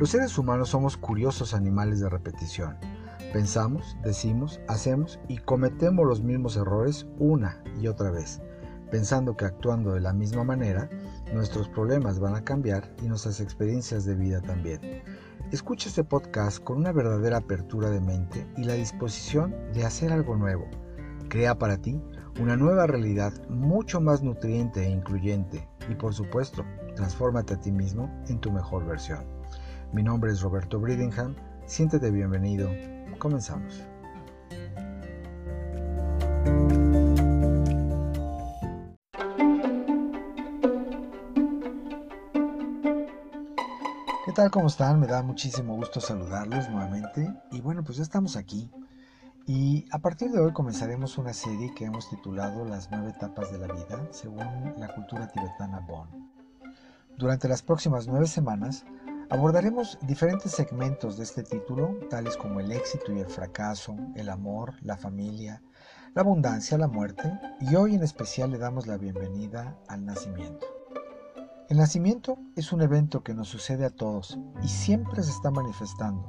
Los seres humanos somos curiosos animales de repetición. Pensamos, decimos, hacemos y cometemos los mismos errores una y otra vez, pensando que actuando de la misma manera, nuestros problemas van a cambiar y nuestras experiencias de vida también. Escucha este podcast con una verdadera apertura de mente y la disposición de hacer algo nuevo. Crea para ti una nueva realidad mucho más nutriente e incluyente y por supuesto, transfórmate a ti mismo en tu mejor versión. Mi nombre es Roberto Bridingham, siéntete bienvenido, comenzamos. ¿Qué tal? ¿Cómo están? Me da muchísimo gusto saludarlos nuevamente. Y bueno, pues ya estamos aquí. Y a partir de hoy comenzaremos una serie que hemos titulado Las nueve etapas de la vida, según la cultura tibetana Bon. Durante las próximas nueve semanas abordaremos diferentes segmentos de este título, tales como el éxito y el fracaso, el amor, la familia, la abundancia, la muerte, y hoy en especial le damos la bienvenida al nacimiento. El nacimiento es un evento que nos sucede a todos y siempre se está manifestando.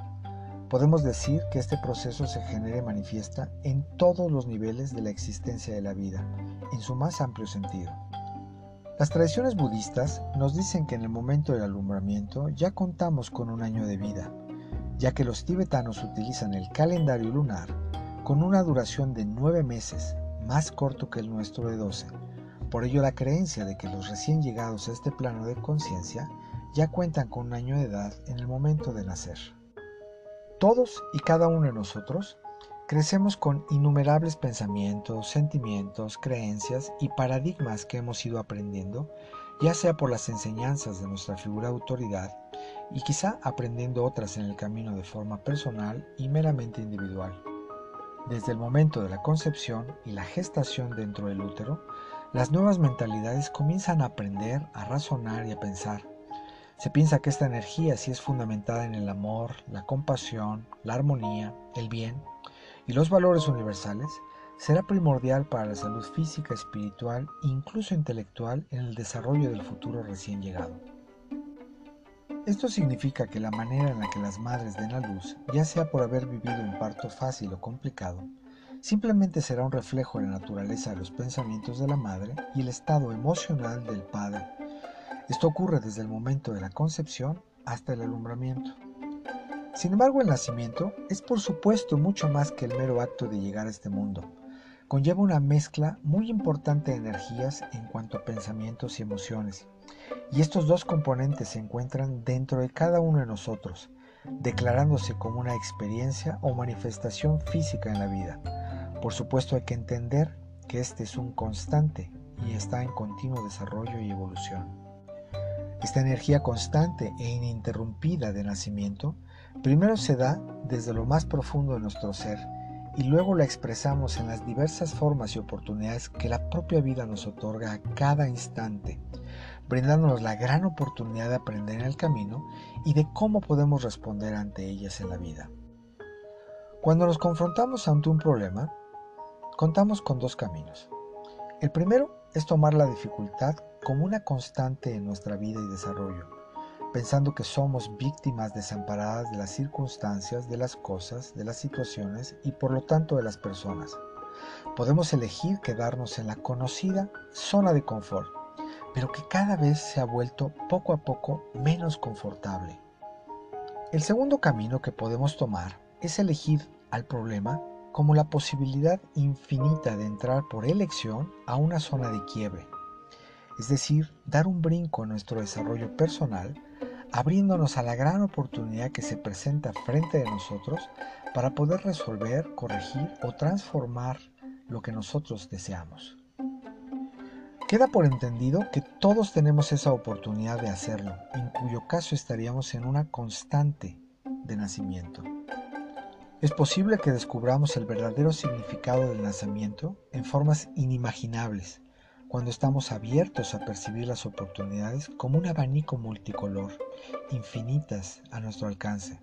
Podemos decir que este proceso se genera y manifiesta en todos los niveles de la existencia de la vida, en su más amplio sentido. Las tradiciones budistas nos dicen que en el momento del alumbramiento ya contamos con un año de vida, ya que los tibetanos utilizan el calendario lunar con una duración de nueve meses, más corto que el nuestro de 12 por ello la creencia de que los recién llegados a este plano de conciencia ya cuentan con un año de edad en el momento de nacer. Todos y cada uno de nosotros crecemos con innumerables pensamientos, sentimientos, creencias y paradigmas que hemos ido aprendiendo, ya sea por las enseñanzas de nuestra figura de autoridad y quizá aprendiendo otras en el camino de forma personal y meramente individual. Desde el momento de la concepción y la gestación dentro del útero, las nuevas mentalidades comienzan a aprender, a razonar y a pensar. Se piensa que esta energía sí es fundamentada en el amor, la compasión, la armonía, el bien y los valores universales, será primordial para la salud física, espiritual e incluso intelectual en el desarrollo del futuro recién llegado. Esto significa que la manera en la que las madres den a luz, ya sea por haber vivido un parto fácil o complicado, simplemente será un reflejo de la naturaleza de los pensamientos de la madre y el estado emocional del padre. Esto ocurre desde el momento de la concepción hasta el alumbramiento. Sin embargo, el nacimiento es por supuesto mucho más que el mero acto de llegar a este mundo. Conlleva una mezcla muy importante de energías en cuanto a pensamientos y emociones. Y estos dos componentes se encuentran dentro de cada uno de nosotros, declarándose como una experiencia o manifestación física en la vida. Por supuesto hay que entender que este es un constante y está en continuo desarrollo y evolución. Esta energía constante e ininterrumpida de nacimiento primero se da desde lo más profundo de nuestro ser y luego la expresamos en las diversas formas y oportunidades que la propia vida nos otorga a cada instante, brindándonos la gran oportunidad de aprender en el camino y de cómo podemos responder ante ellas en la vida. Cuando nos confrontamos ante un problema, Contamos con dos caminos. El primero es tomar la dificultad como una constante en nuestra vida y desarrollo, pensando que somos víctimas desamparadas de las circunstancias, de las cosas, de las situaciones y por lo tanto de las personas. Podemos elegir quedarnos en la conocida zona de confort, pero que cada vez se ha vuelto poco a poco menos confortable. El segundo camino que podemos tomar es elegir al problema como la posibilidad infinita de entrar por elección a una zona de quiebre, es decir, dar un brinco en nuestro desarrollo personal, abriéndonos a la gran oportunidad que se presenta frente de nosotros para poder resolver, corregir o transformar lo que nosotros deseamos. Queda por entendido que todos tenemos esa oportunidad de hacerlo, en cuyo caso estaríamos en una constante de nacimiento. Es posible que descubramos el verdadero significado del nacimiento en formas inimaginables, cuando estamos abiertos a percibir las oportunidades como un abanico multicolor, infinitas a nuestro alcance.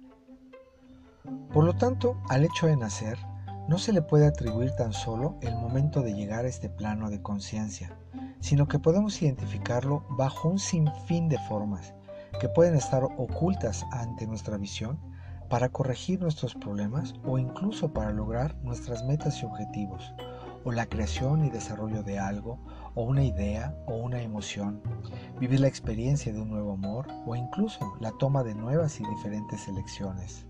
Por lo tanto, al hecho de nacer, no se le puede atribuir tan solo el momento de llegar a este plano de conciencia, sino que podemos identificarlo bajo un sinfín de formas, que pueden estar ocultas ante nuestra visión para corregir nuestros problemas o incluso para lograr nuestras metas y objetivos, o la creación y desarrollo de algo, o una idea o una emoción, vivir la experiencia de un nuevo amor o incluso la toma de nuevas y diferentes elecciones.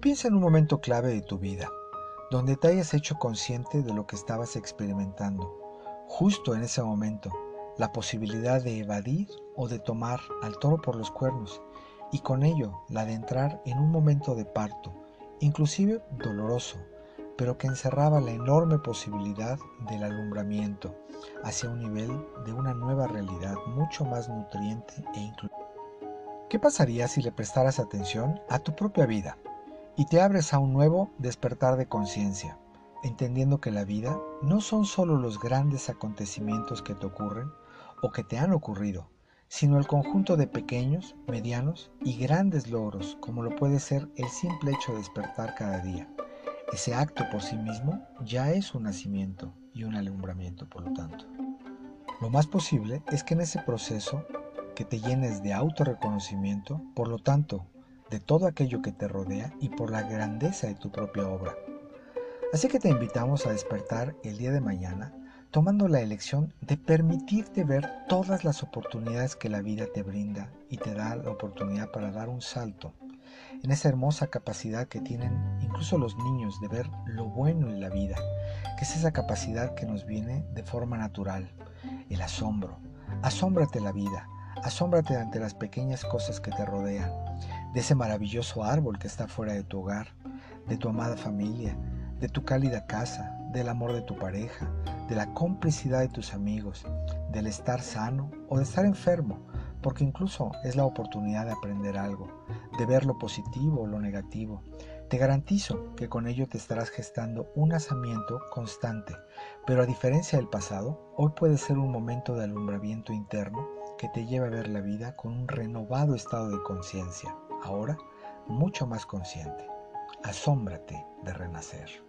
Piensa en un momento clave de tu vida, donde te hayas hecho consciente de lo que estabas experimentando, justo en ese momento, la posibilidad de evadir o de tomar al toro por los cuernos y con ello la de entrar en un momento de parto, inclusive doloroso, pero que encerraba la enorme posibilidad del alumbramiento hacia un nivel de una nueva realidad mucho más nutriente e incluyente. ¿Qué pasaría si le prestaras atención a tu propia vida y te abres a un nuevo despertar de conciencia, entendiendo que la vida no son solo los grandes acontecimientos que te ocurren o que te han ocurrido, sino el conjunto de pequeños, medianos y grandes logros, como lo puede ser el simple hecho de despertar cada día. Ese acto por sí mismo ya es un nacimiento y un alumbramiento, por lo tanto. Lo más posible es que en ese proceso que te llenes de autorreconocimiento, por lo tanto, de todo aquello que te rodea y por la grandeza de tu propia obra. Así que te invitamos a despertar el día de mañana tomando la elección de permitirte ver todas las oportunidades que la vida te brinda y te da la oportunidad para dar un salto en esa hermosa capacidad que tienen incluso los niños de ver lo bueno en la vida, que es esa capacidad que nos viene de forma natural, el asombro. Asómbrate la vida, asómbrate ante las pequeñas cosas que te rodean, de ese maravilloso árbol que está fuera de tu hogar, de tu amada familia, de tu cálida casa, del amor de tu pareja, de la complicidad de tus amigos, del estar sano o de estar enfermo, porque incluso es la oportunidad de aprender algo, de ver lo positivo o lo negativo. Te garantizo que con ello te estarás gestando un asamiento constante, pero a diferencia del pasado, hoy puede ser un momento de alumbramiento interno que te lleva a ver la vida con un renovado estado de conciencia, ahora mucho más consciente. Asómbrate de renacer.